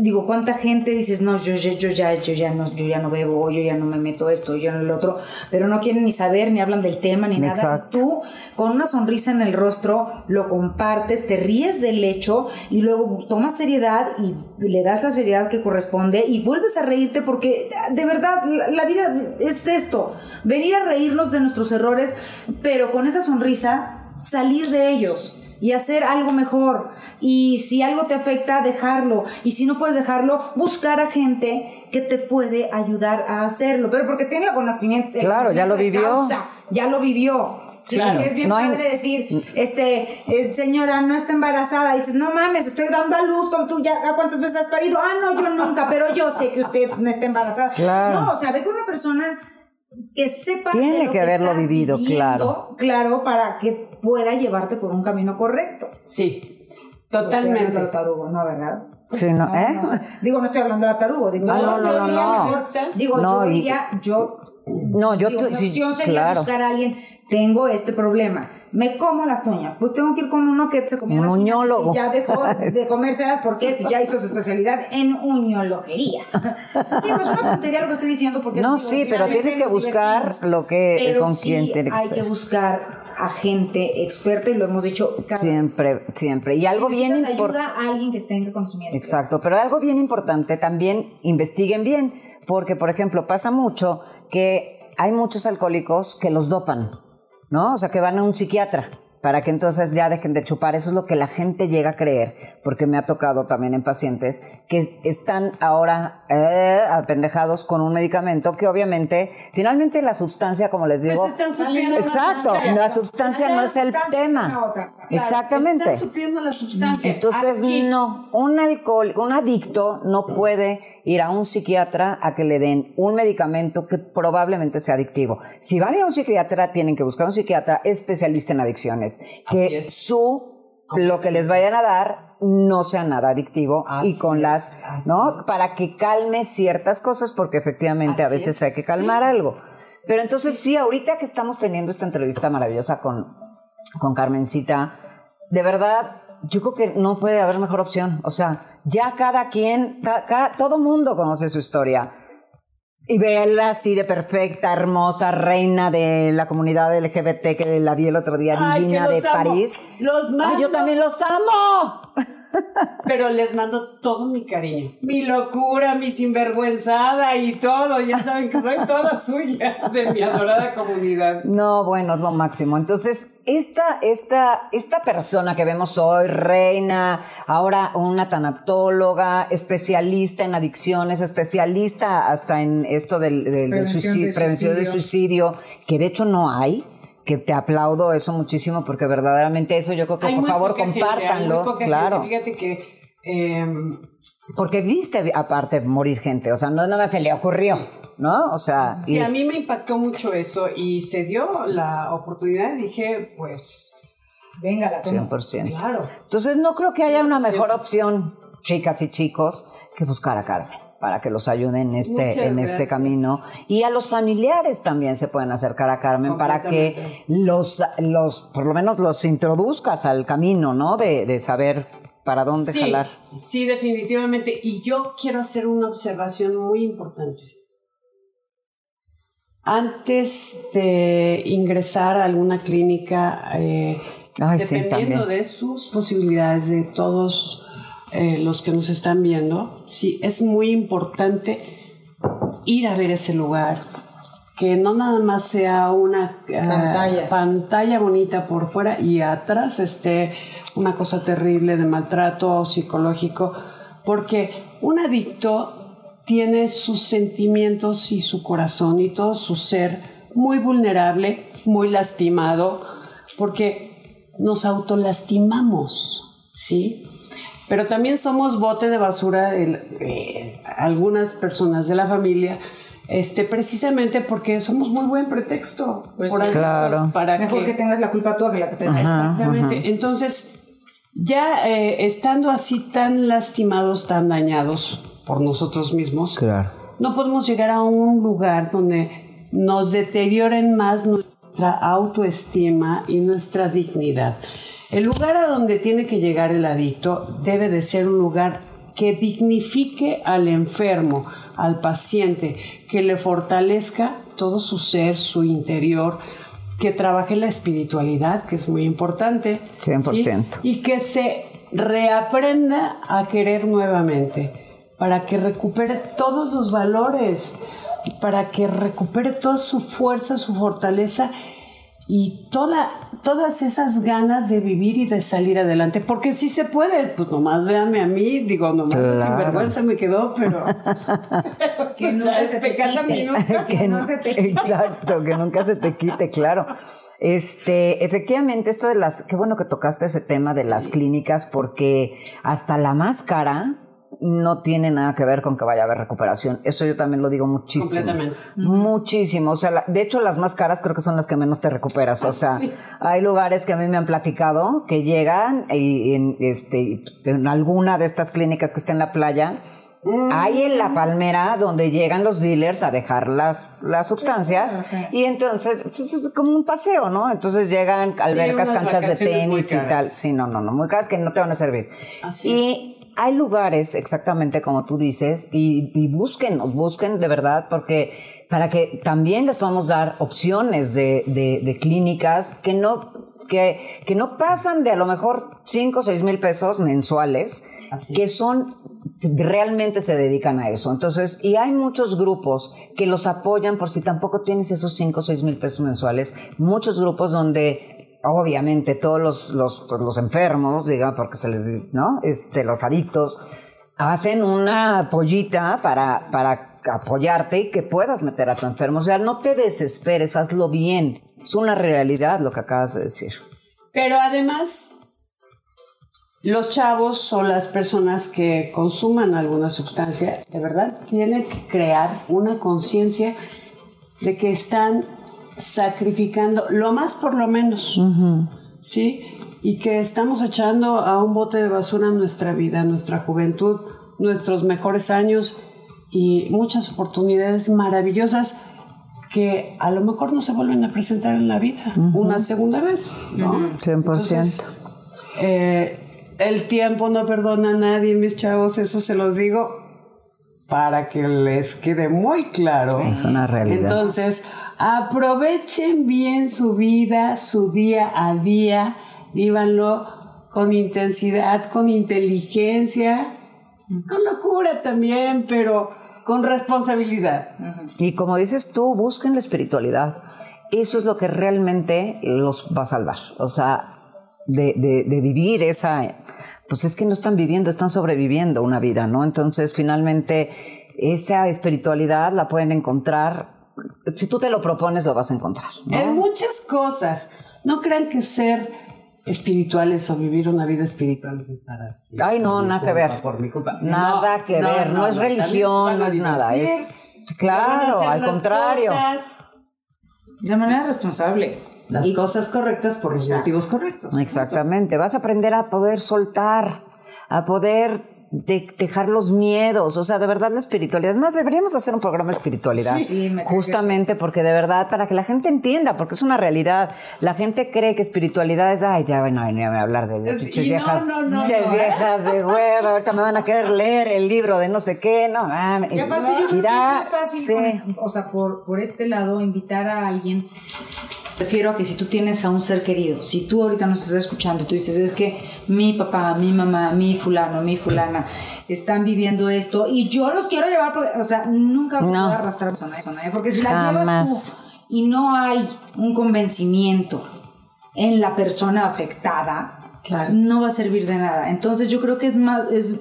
digo, ¿cuánta gente dices, no, yo, yo, yo ya, yo ya no, yo ya no bebo, yo ya no me meto esto, yo no el otro, pero no quieren ni saber, ni hablan del tema, ni nada. Tú, con una sonrisa en el rostro, lo compartes, te ríes del hecho y luego tomas seriedad y le das la seriedad que corresponde y vuelves a reírte porque de verdad la, la vida es esto, venir a reírnos de nuestros errores, pero con esa sonrisa salir de ellos y hacer algo mejor. Y si algo te afecta, dejarlo. Y si no puedes dejarlo, buscar a gente que te puede ayudar a hacerlo. Pero porque tiene el conocimiento. el Claro, ya lo vivió. causa, ya lo vivió. Sí, Claro, es bien no hay- padre decir, este, eh, señora, no está embarazada. Y dices, no mames, estoy dando a luz, con tú ya, ¿a ¿cuántas veces has parido? Ah, no, yo nunca, pero yo sé que usted no está embarazada. Claro. No, o sea, ve con una persona que sepa Tiene de lo que haberlo estás vivido, viviendo, claro. claro, para que pueda llevarte por un camino correcto. Sí, totalmente. tarugo, ¿no, verdad? Sí, no, ¿eh? no, digo, no estoy hablando de tarugo, digo, Ah, no, no, yo no, no. Digo, No, yo y- diría, yo No, yo digo, tu- mi sí, sería claro. buscar a alguien, tengo este problema, me como las uñas, pues tengo que ir con uno que se comió Un las uñas uñólogo. y ya dejó de comérselas porque ya hizo su especialidad en uñologería. Digo, es una tontería lo que estoy diciendo porque No, digo, sí, pero tienes que buscar lo que- Pero con sí quién tiene que hay que buscar a gente experta y lo hemos dicho cada vez. Siempre, siempre. Y algo Si bien importante. ayuda a alguien que tenga conocimiento. Exacto, pero algo bien importante también investiguen bien, porque por ejemplo pasa mucho que hay muchos alcohólicos que los dopan, ¿no? O sea, que van a un psiquiatra para que entonces ya dejen de chupar. Eso es lo que la gente llega a creer, porque me ha tocado también en pacientes que están ahora eh, apendejados con un medicamento que obviamente, finalmente la sustancia, como les digo, Pues están la exacto, sustancia. la sustancia no es el tema. la otra. Exactamente. Están la sustancia. Entonces, Aquí. no, un alcohol, un adicto no puede ir a un psiquiatra a que le den un medicamento que probablemente sea adictivo. Si van a ir a un psiquiatra, tienen que buscar un psiquiatra especialista en adicciones, que su lo que les vayan a dar no sea nada adictivo y con las, ¿no? es. Para que calme ciertas cosas, porque efectivamente a veces es, hay que calmar sí. algo. Pero entonces sí, ahorita que estamos teniendo esta entrevista maravillosa con, con Carmencita, de verdad, yo creo que no puede haber mejor opción. O sea, ya cada quien, ta- ca- todo mundo conoce su historia. Y verla así de perfecta, hermosa, reina de la comunidad LGBT que la vi el otro día, Ay, que divina de los amo. París. Los Ay, mando. yo también los amo. Pero les mando todo mi cariño. Mi locura, mi sinvergüenzada y todo. Ya saben que soy toda suya de mi adorada comunidad. No, bueno, es lo máximo. Entonces, esta, esta, esta persona que vemos hoy, reina, ahora una tanatóloga, especialista en adicciones, especialista hasta en esto del, del- del Prevención suicidio, de prevención del suicidio. suicidio, que de hecho no hay, que te aplaudo eso muchísimo porque verdaderamente eso yo creo que Hay por favor gente, compártanlo, poca claro. gente. Fíjate que em, Porque viste aparte morir gente, o sea, no nada se le ocurrió, ¿no? O sea, y sí, a mí me impactó mucho eso y se dio la oportunidad y dije, pues, Venga, la tomo. 100%. claro. Entonces no creo que haya una mejor opción, chicas y chicos, que buscar a Carmen para que los ayude en este, Muchas en este camino. Y a los familiares también se pueden acercar a Carmen para que los, los, por lo menos los introduzcas al camino, ¿no? De, de saber para dónde sí, jalar. Sí, definitivamente. Y yo quiero hacer una observación muy importante. Antes de ingresar a alguna clínica, eh, Ay, dependiendo de sus posibilidades, de todos eh, los que nos están viendo, sí, es muy importante ir a ver ese lugar. Que no nada más sea una Pantalla. pantalla bonita por fuera y atrás esté una cosa terrible de maltrato psicológico, porque un adicto tiene sus sentimientos y su corazón y todo su ser muy vulnerable, muy lastimado, porque nos autolastimamos, ¿sí? Pero también somos bote de basura de, de algunas personas de la familia, este, precisamente porque somos muy buen pretexto Pues por Claro. para Mejor que tengas la culpa tú que la que tengas. Exactamente. Entonces, ya eh, estando así tan lastimados, tan dañados por nosotros mismos, Claro. no podemos llegar a un lugar donde nos deterioren más nuestra autoestima y nuestra dignidad. El lugar a donde tiene que llegar el adicto debe de ser un lugar que dignifique al enfermo, al paciente, que le fortalezca todo su ser, su interior, que trabaje la espiritualidad, que es muy importante. 100%. ¿sí? Y que se reaprenda a querer nuevamente, para que recupere todos los valores, para que recupere toda su fuerza, su fortaleza y toda, todas esas ganas de vivir y de salir adelante. Porque sí se puede, pues nomás véanme a mí, digo, nomás Claro. sin vergüenza me quedó, pero... Que nunca se te pecata quite. minuta. que no se te quite. Exacto, que nunca se te quite, claro. Este, efectivamente, esto de las, qué bueno que tocaste ese tema de las clínicas, porque hasta la máscara no tiene nada que ver con que vaya a haber recuperación. Eso yo también lo digo muchísimo. Completamente. Muchísimo. O sea, la- de hecho, las más caras creo que son las que menos te recuperas. O sea, hay lugares que a mí me han platicado que llegan y en, este, en alguna de estas clínicas que está en la playa, hay en la palmera donde llegan los dealers a dejar las, las sustancias y entonces pues, es como un paseo, ¿no? Entonces llegan albercas, unas canchas de tenis y tal. Sí, no, no, no, muy caras que no te van a servir. Así y hay lugares, exactamente como tú dices, y, y búsquenos, busquen de verdad, porque para que también les podamos dar opciones de, de- de clínicas que no, que, que no pasan de a lo mejor 5 o 6 mil pesos mensuales, Así que son, realmente se dedican a eso. Entonces, y hay muchos grupos que los apoyan por si tampoco tienes esos 5 o 6 mil pesos mensuales, muchos grupos donde obviamente todos los, los, pues, los enfermos, diga, porque se les, ¿no? Este, los adictos, hacen una pollita para, para apoyarte y que puedas meter a tu enfermo. O sea, no te desesperes, hazlo bien. Es una realidad lo que acabas de decir. Pero además, los chavos o las personas que consuman alguna sustancia, de verdad, tienen que crear una conciencia de que están sacrificando lo más por lo menos, ¿sí? Y que estamos echando a un bote de basura nuestra vida, nuestra juventud, nuestros mejores años y muchas oportunidades maravillosas que a lo mejor no se vuelven a presentar en la vida una segunda vez, ¿no? 100%. Eh, el tiempo no perdona a nadie, mis chavos, eso se los digo para que les quede muy claro. es una realidad. Entonces, aprovechen bien su vida, su día a día, vívanlo con intensidad, con inteligencia, con locura también, pero con responsabilidad. Y como dices tú, busquen la espiritualidad. Eso es lo que realmente los va a salvar. O sea, de, de, vivir esa... Pues es que no están viviendo, están sobreviviendo una vida, ¿no? Entonces, finalmente, esa espiritualidad la pueden encontrar. Si tú te lo propones, lo vas a encontrar. En muchas cosas. No crean que ser espirituales o vivir una vida espiritual es estar así. Ay, no, nada que ver. Por mi culpa. Nada que ver. No, es religión, no es nada. Es claro, al contrario. de manera responsable. Las cosas correctas por los motivos correctos. Exactamente. Vas a aprender a poder soltar, a poder de dejar los miedos, o sea, de verdad la espiritualidad. Más deberíamos hacer un programa de espiritualidad, justamente porque de verdad para que la gente entienda, porque es una realidad. La gente cree que espiritualidad es, ay, ya bueno, venía a hablar de Dios, viejas, no, no, viejas de huevo, ahorita me van a querer leer el libro de no sé qué, no. Ah, y aparte yo creo que es más fácil, o sea, por, por este lado, invitar a alguien Prefiero a que si tú tienes a un ser querido, si tú ahorita nos estás escuchando, tú dices, es que mi papá, mi mamá, mi fulano, mi fulana están viviendo esto y yo los quiero llevar, o sea, nunca vas a poder arrastrar a esa persona, ¿eh? porque si la llevas tú y no hay un convencimiento en la persona afectada, no va a servir de nada. Entonces yo creo que es más, es,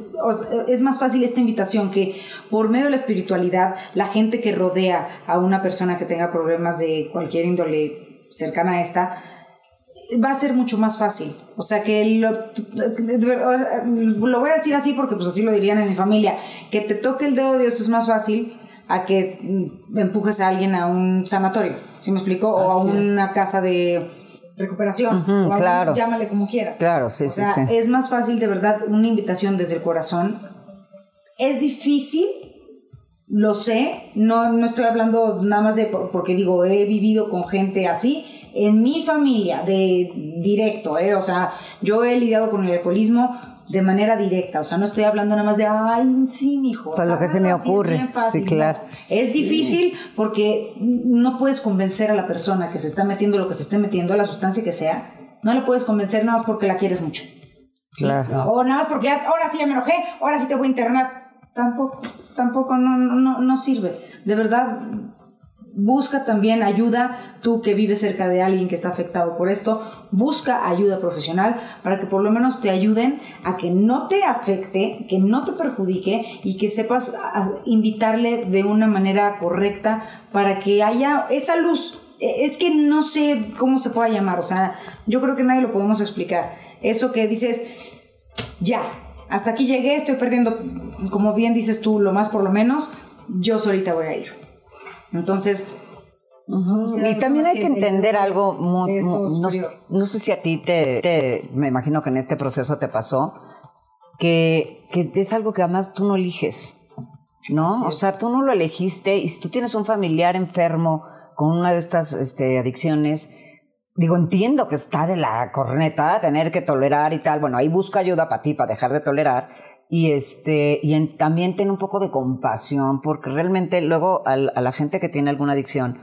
es, más fácil esta invitación que por medio de la espiritualidad, la gente que rodea a una persona que tenga problemas de cualquier índole cercana a esta, va a ser mucho más fácil. O sea que lo, lo voy a decir así porque pues así lo dirían en mi familia, que te toque el dedo de Dios es más fácil a que empujes a alguien a un sanatorio, ¿sí me explico? O a una casa de recuperación, claro. llámale como quieras. Claro, sí, sí, sí. Es más fácil de verdad una invitación desde el corazón. Es difícil lo sé, no, no estoy hablando nada más de porque digo, he vivido con gente así en mi familia, de directo, ¿eh? o sea, yo he lidiado con el alcoholismo de manera directa, o sea, no estoy hablando nada más de, ay, sí, mijo. Pues lo que se me ocurre, sí, claro. Es difícil porque no puedes convencer a la persona que se está metiendo lo que se esté metiendo, a la sustancia que sea, no le puedes convencer nada más porque la quieres mucho. Claro. O nada más porque ahora sí ya me enojé, ahora sí te voy a internar tampoco, tampoco no, no, no sirve. De verdad, busca también ayuda, tú que vives cerca de alguien que está afectado por esto, busca ayuda profesional para que por lo menos te ayuden a que no te afecte, que no te perjudique y que sepas invitarle de una manera correcta para que haya esa luz. E, es que no sé cómo se pueda llamar, o sea, yo creo que nadie lo podemos explicar. Eso que dices, ya, hasta aquí llegué, estoy perdiendo, como bien dices tú, lo más por lo menos, yo solita voy a ir. Entonces... Y también hay que entender algo muy, no, sé si a ti te, me imagino que en este proceso te pasó, que, que es algo que además tú no eliges, ¿no? O sea, tú no lo elegiste y si tú tienes un familiar enfermo con una de estas este, adicciones, digo, entiendo que está de la corneta tener que tolerar y tal. Bueno, ahí busca ayuda para ti, para dejar de tolerar. Y este, y también ten un poco de compasión, porque realmente luego a, la gente que tiene alguna adicción,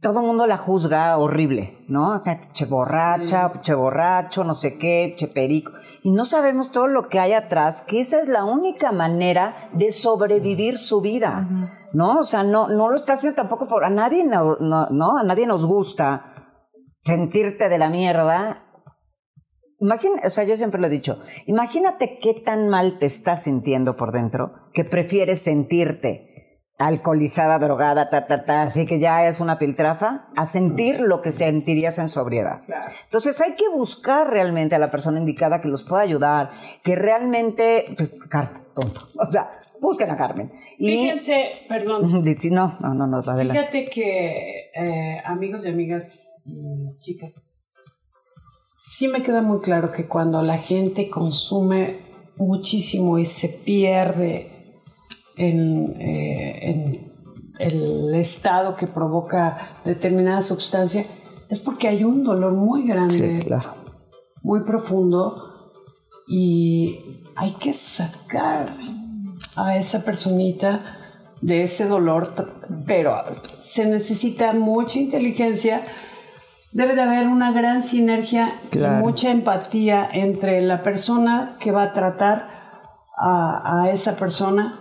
todo el mundo la juzga horrible, ¿no? Che borracha, che borracho, no sé qué, che perico. Y no sabemos todo lo que hay atrás, que esa es la única manera de sobrevivir su vida, ¿no? O sea, no, no lo está haciendo tampoco por, a nadie, no, no, a nadie nos gusta sentirte de la mierda. Imagina, o sea, yo siempre lo he dicho, imagínate qué tan mal te estás sintiendo por dentro que prefieres sentirte alcoholizada, drogada, ta, ta, ta, así que ya es una piltrafa, a sentir lo que sentirías en sobriedad. Entonces hay que buscar realmente a la persona indicada que los pueda ayudar, que realmente, pues, Carmen, tonto, o sea, busquen a Carmen. Y, Fíjense, perdón. no, no, no, no, adelante. Fíjate que eh, amigos y amigas y chicas, sí me queda muy claro que cuando la gente consume muchísimo y se pierde en, eh, en el estado que provoca determinada sustancia, es porque hay un dolor muy grande, Sí, claro. muy profundo, y hay que sacar a esa personita de ese dolor, pero se necesita mucha inteligencia. Debe de haber una gran sinergia Claro. y mucha empatía entre la persona que va a tratar a, a esa persona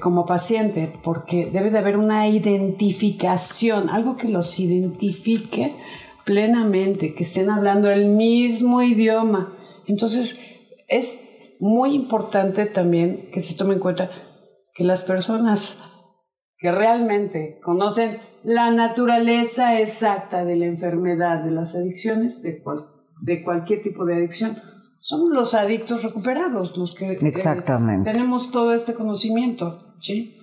como paciente, porque debe de haber una identificación, algo que los identifique plenamente, que estén hablando el mismo idioma. Entonces, es muy importante también que se tome en cuenta que las personas que realmente conocen la naturaleza exacta de la enfermedad, de las adicciones, de, cual- de cualquier tipo de adicción, somos los adictos recuperados, los que eh, Exactamente. tenemos todo este conocimiento, ¿sí?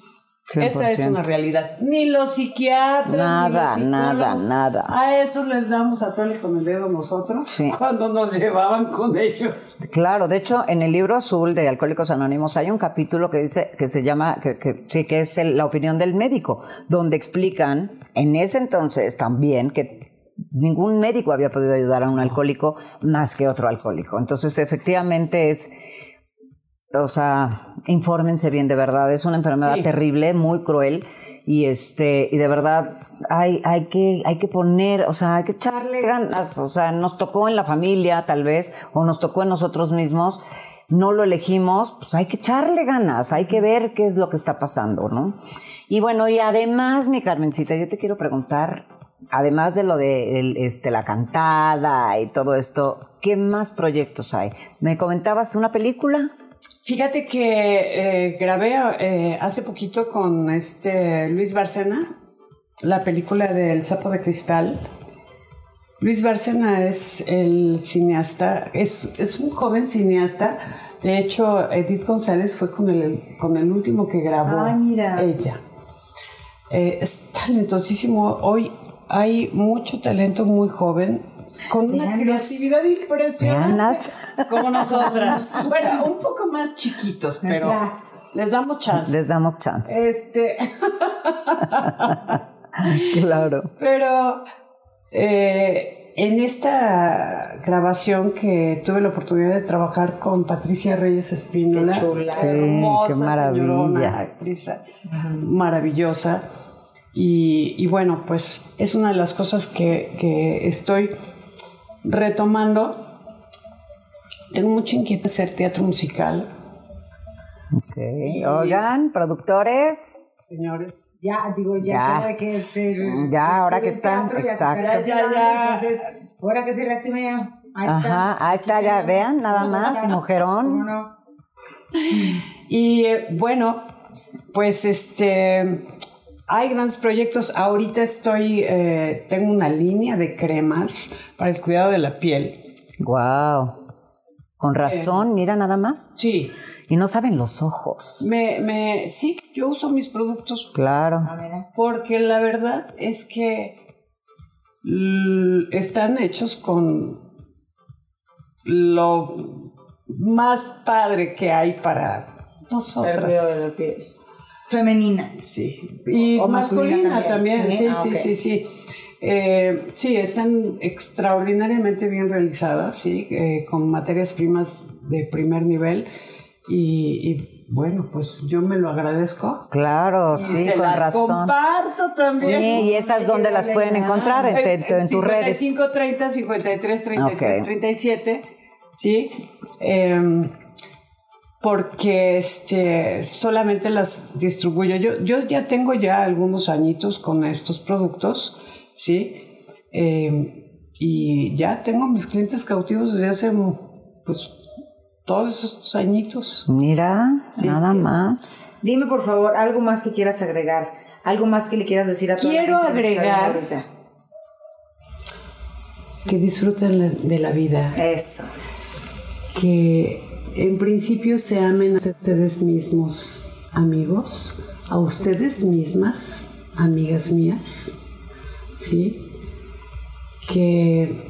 Esa es 100%. una realidad. Ni los psiquiatras, ni Nada, los nada, nada. A eso les damos a tole con el dedo nosotros Sí. cuando nos llevaban con ellos. Claro, de hecho, en el libro azul de Alcohólicos Anónimos hay un capítulo que dice que se llama, que, que- sí, que es el- la opinión del médico, donde explican en ese entonces también que ningún médico había podido ayudar a un alcohólico más que otro alcohólico. Entonces, efectivamente es, o sea, infórmense bien de verdad, es una enfermedad Sí. terrible, muy cruel. Y este, y de verdad hay, hay que, hay que poner, o sea, hay que echarle ganas. O sea, nos tocó en la familia, tal vez, o nos tocó en nosotros mismos, no lo elegimos, pues hay que echarle ganas, hay que ver qué es lo que está pasando, ¿no? Y bueno, y además, mi Carmencita, yo te quiero preguntar, además de lo de el, este, la cantada y todo esto, ¿qué más proyectos hay? ¿Me comentabas una película? Fíjate que eh, grabé eh, hace poquito con este Luis Barcena la película del sapo de cristal. Luis Barcena es el cineasta, es, es un joven cineasta. De hecho, Edith González fue con el, con el último que grabó Ay, mira. ella. Eh, es talentosísimo. Hoy hay mucho talento muy joven con una creatividad impresionante. Como nosotras. bueno, un poco más chiquitos, pero Exacto. les damos chance. Les damos chance. Este, Claro. pero eh, en esta grabación que tuve la oportunidad de trabajar con Patricia Reyes Espínola, Qué chula. Sí, hermosa qué maravilla. señorona, actriz maravillosa. Y, y bueno, pues es una de las cosas que, que estoy retomando. Tengo mucha inquietud de hacer teatro musical, Ok. Oigan, productores. señores. Ya, digo, ya, Ya. es hora de que se. Ya, ahora que están, exacto. está Ya, ya. Entonces, ahora que se reactive, ahí está. Ajá, ahí está, ya vean, nada ¿Cómo más, está? mujerón. Y eh, bueno, pues este hay grandes proyectos. Ahorita estoy, eh, tengo una línea de cremas para el cuidado de la piel. Wow. Con razón, mira nada más. Sí, Y no saben los ojos. me, me, sí, yo uso mis productos Claro. A ver, eh. porque la verdad es que están hechos con lo más padre que hay para El nosotras. cuidado de la piel. Femenina. Sí, y O masculina, masculina también, también. sí, Sí, ah, sí, sí, sí. Eh, sí, están extraordinariamente bien realizadas, sí, eh, con materias primas de primer nivel y, y, bueno, pues yo me lo agradezco. Claro, y sí, se con las razón. comparto Sí, también. y esas donde las pueden encontrar en, Eh, en- en tus redes. 55 30 53 33 Ok. 37, sí. Em, porque este, solamente las distribuyo. Yo, yo ya tengo ya algunos añitos con estos productos, ¿sí? Eh, y ya tengo mis clientes cautivos desde hace, pues, todos esos añitos. Mira, nada más. Dime, por favor, algo más que quieras agregar. Algo más que le quieras decir a toda la Quiero gente agregar- ahorita. Que disfruten la- de la vida. Eso. que en principio se amen a ustedes mismos, amigos, a ustedes mismas, amigas mías, ¿sí? Que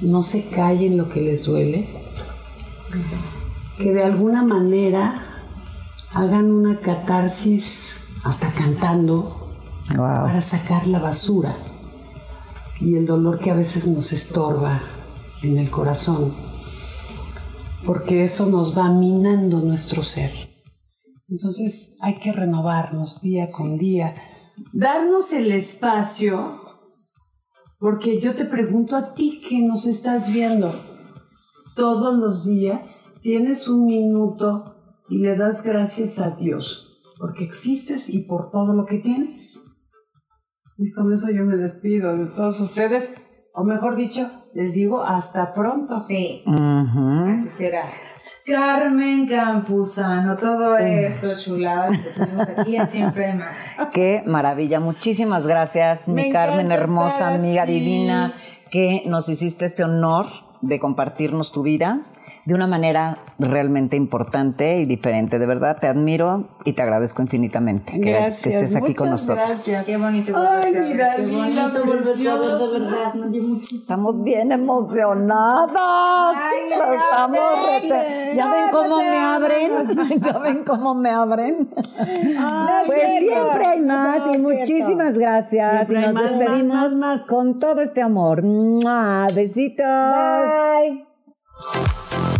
no se callen lo que les duele, que de alguna manera hagan una catarsis hasta cantando Wow. para sacar la basura y el dolor que a veces nos estorba en el corazón, porque eso nos va minando nuestro ser. Entonces hay que renovarnos día con día, darnos el espacio, porque yo te pregunto a ti que nos estás viendo, todos los días tienes un minuto y le das gracias a Dios, porque existes y por todo lo que tienes. Y con eso yo me despido de todos ustedes, o mejor dicho, les digo hasta pronto. Sí, Ujú. así será. Carmen Campuzano, todo esto, chulada, que tuvimos aquí en Siempre hay Más. Qué maravilla. Muchísimas gracias, mi Me Carmen hermosa, amiga así. divina, que nos hiciste este honor de compartirnos tu vida de una manera realmente importante y diferente. De verdad, te admiro y te agradezco infinitamente que- que, Gracias, estés aquí con nosotros. Gracias. Qué bonito Ay, mira, qué linda, bonito volverte a ver, de verdad, dio muchísimo. Estamos bien emocionadas. Estamos rete- Ya ven cómo me abren. Ya ven cómo me abren. pues siempre hay más y muchísimas gracias. Siempre y nos más, despedimos más, más, más. con todo este amor. ¡Mua! Besitos. Bye. Thank you.